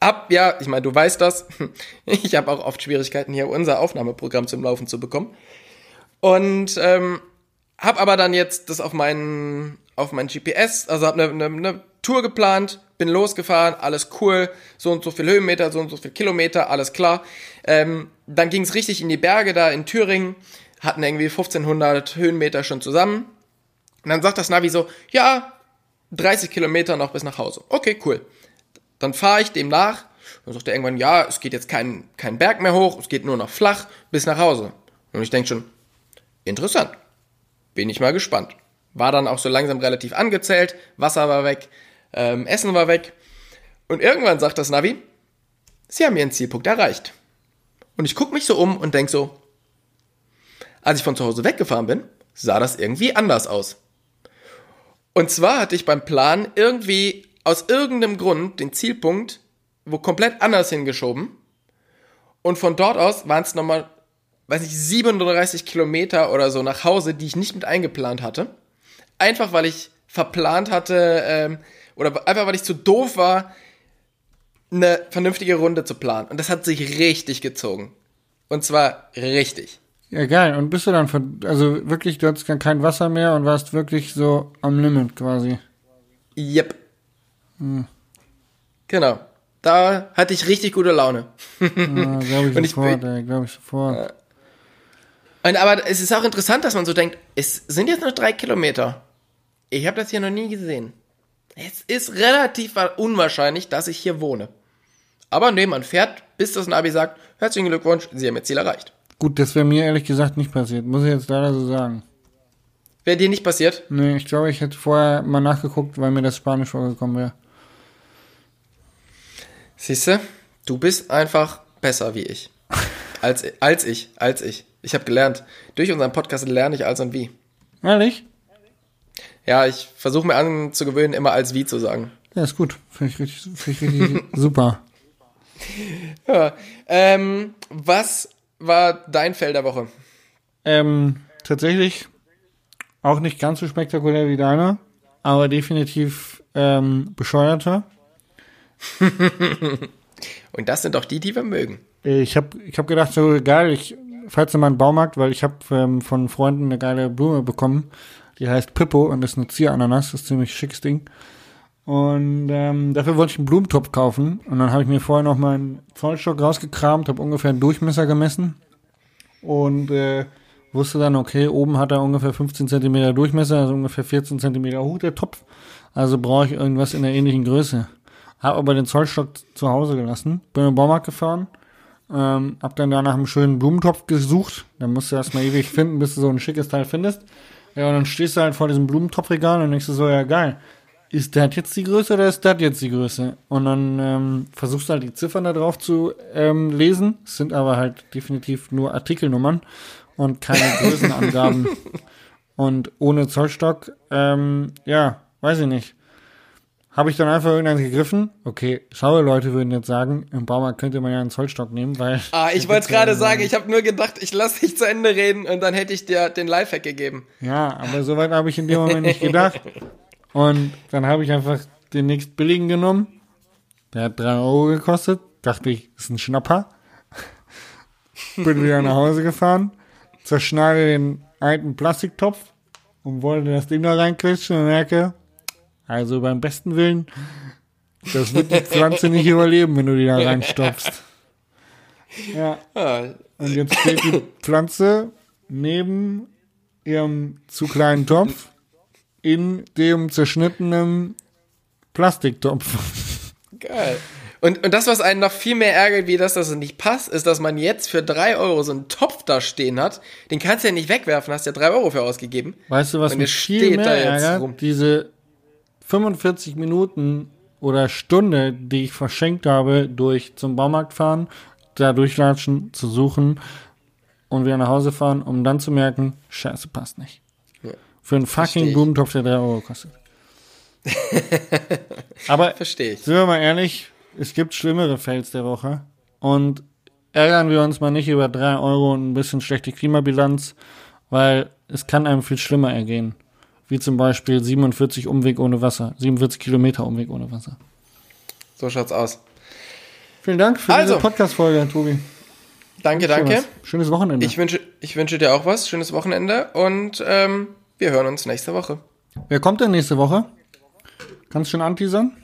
hab, ja, ich meine, du weißt das, *laughs* ich habe auch oft Schwierigkeiten, hier unser Aufnahmeprogramm zum Laufen zu bekommen. Und ähm, hab aber dann jetzt das auf meinen auf mein GPS, also hab eine, eine, eine Tour geplant, bin losgefahren, alles cool, so und so viel Höhenmeter, so und so viel Kilometer, alles klar. Ähm, dann ging's richtig in die Berge da in Thüringen, hatten irgendwie 1500 Höhenmeter schon zusammen. Und dann sagt das Navi so, ja, 30 Kilometer noch bis nach Hause. Okay, cool. Dann fahre ich dem nach. Dann sagt er irgendwann, ja, es geht jetzt kein, kein Berg mehr hoch, es geht nur noch flach bis nach Hause. Und ich denke schon, interessant. Bin ich mal gespannt. War dann auch so langsam relativ angezählt, Wasser war weg, ähm, Essen war weg. Und irgendwann sagt das Navi, Sie haben Ihren Zielpunkt erreicht. Und ich gucke mich so um und denk so, als ich von zu Hause weggefahren bin, sah das irgendwie anders aus. Und zwar hatte ich beim Plan irgendwie aus irgendeinem Grund den Zielpunkt wo komplett anders hingeschoben. Und von dort aus waren es nochmal weiß nicht, 37 Kilometer oder so nach Hause, die ich nicht mit eingeplant hatte. Einfach weil ich verplant hatte, ähm, oder einfach weil ich zu doof war, eine vernünftige Runde zu planen. Und das hat sich richtig gezogen. Und zwar richtig. Ja, geil. Und bist du dann, von, also wirklich, du hattest kein Wasser mehr und warst wirklich so am Limit quasi. Yep. Genau. Da hatte ich richtig gute Laune. Ja, *laughs* glaube ich ich sofort, ey, glaube ich sofort. Und aber es ist auch interessant, dass man so denkt, es sind jetzt nur drei Kilometer. Ich habe das hier noch nie gesehen. Es ist relativ unwahrscheinlich, dass ich hier wohne. Aber nee, man fährt, bis das Navi sagt, herzlichen Glückwunsch, Sie haben Ihr Ziel erreicht. Gut, das wäre mir ehrlich gesagt nicht passiert, muss ich jetzt leider so sagen. Wäre dir nicht passiert? Nee, ich glaube, ich hätte vorher mal nachgeguckt, weil mir das Spanisch vorgekommen wäre. Siehste, du bist einfach besser wie ich. *laughs* Als, als ich, als ich. Ich habe gelernt. Durch unseren Podcast lerne ich als und wie. Ehrlich? Ja, ich versuche mir anzugewöhnen, immer als wie zu sagen. Ja, ist gut. Finde ich richtig, find ich richtig *laughs* super. Ja. Ähm, was war dein Fell der Woche? Ähm, tatsächlich auch nicht ganz so spektakulär wie deiner, aber definitiv ähm, bescheuerter. *laughs* Und das sind doch die, die wir mögen. Ich habe ich hab gedacht, so geil, ich falls in meinen Baumarkt, weil ich habe ähm, von Freunden eine geile Blume bekommen, die heißt Pippo und ist eine Zierananas, das ist ein ziemlich schickes Ding. Und ähm, dafür wollte ich einen Blumentopf kaufen und dann habe ich mir vorher noch meinen Zollstock rausgekramt, habe ungefähr einen Durchmesser gemessen und äh, wusste dann, okay, oben hat er ungefähr 15 Zentimeter Durchmesser, also ungefähr 14 Zentimeter hoch der Topf. Also brauche ich irgendwas in der ähnlichen Größe. Habe aber den Zollstock zu Hause gelassen, bin in den Baumarkt gefahren, ähm, hab dann da nach einem schönen Blumentopf gesucht. Dann musst du erstmal ewig *laughs* finden, bis du so ein schickes Teil findest. Ja, und dann stehst du halt vor diesem Blumentopfregal und denkst du so, ja geil, ist das jetzt die Größe oder ist das jetzt die Größe? Und dann ähm, versuchst du halt die Ziffern da drauf zu ähm, lesen. Es sind aber halt definitiv nur Artikelnummern und keine *laughs* Größenangaben. und ohne Zollstock, ähm, ja, weiß ich nicht. Habe ich dann einfach irgendeinen gegriffen? Okay, schaue Leute würden jetzt sagen, im Baumarkt könnte man ja einen Zollstock nehmen, weil. *laughs* Ah, ich wollte es gerade sagen, ich habe nur gedacht, ich lasse dich zu Ende reden und dann hätte ich dir den Lifehack gegeben. Ja, aber soweit habe ich in dem Moment nicht gedacht. Und dann habe ich einfach den nächst billigen genommen. Der hat drei Euro gekostet. Dachte ich, ist ein Schnapper. *laughs* Bin wieder nach Hause gefahren, zerschneide den alten Plastiktopf und wollte das Ding da reinquetschen und merke, also beim besten Willen, das wird die Pflanze nicht überleben, wenn du die da reinstopfst. Ja, Ah, und jetzt steht die Pflanze neben ihrem zu kleinen Topf in dem zerschnittenen Plastiktopf. geil. Und, und das, was einen noch viel mehr ärgert, wie das, dass es nicht passt, ist, dass man jetzt für drei Euro so einen Topf da stehen hat. Den kannst du ja nicht wegwerfen, hast ja drei Euro für ausgegeben. Weißt du, was Und mich viel steht mehr da jetzt ärgert? Diese 45 Minuten oder Stunde, die ich verschenkt habe, durch zum Baumarkt fahren, da durchlatschen, zu suchen und wieder nach Hause fahren, um dann zu merken, scheiße, passt nicht. Ja. Für einen fucking. Blumentopf, der 3 Euro kostet. *laughs* Aber Verstehe ich. sind wir mal ehrlich, es gibt schlimmere Fails der Woche. Und ärgern wir uns mal nicht über 3 Euro und ein bisschen schlechte Klimabilanz, weil es kann einem viel schlimmer ergehen. Wie zum Beispiel 47 Umweg ohne Wasser, 47 Kilometer Umweg ohne Wasser. So schaut's aus. Vielen Dank für Also. diese Podcast-Folge, Tobi. Danke, Schön danke. was. Schönes Wochenende. Ich wünsche, ich wünsche dir auch was. Schönes Wochenende und ähm, wir hören uns nächste Woche. Wer kommt denn nächste Woche? Kannst du schon anteasern?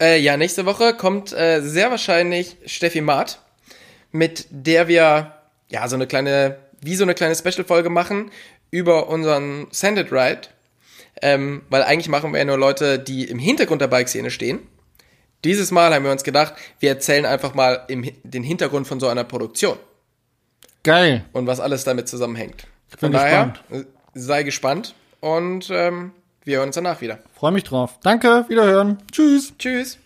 Äh, ja, nächste Woche kommt äh, sehr wahrscheinlich Steffi Maat, mit der wir ja so eine kleine, wie so eine kleine Special-Folge machen über unseren Send It Ride. Ähm, weil eigentlich machen wir ja nur Leute, die im Hintergrund der Bike-Szene stehen. Dieses Mal haben wir uns gedacht, wir erzählen einfach mal im, den Hintergrund von so einer Produktion Geil. und was alles damit zusammenhängt. bin Von daher, äh, sei gespannt und ähm, wir hören uns danach wieder. Freue mich drauf. Danke, wiederhören. Tschüss. Tschüss.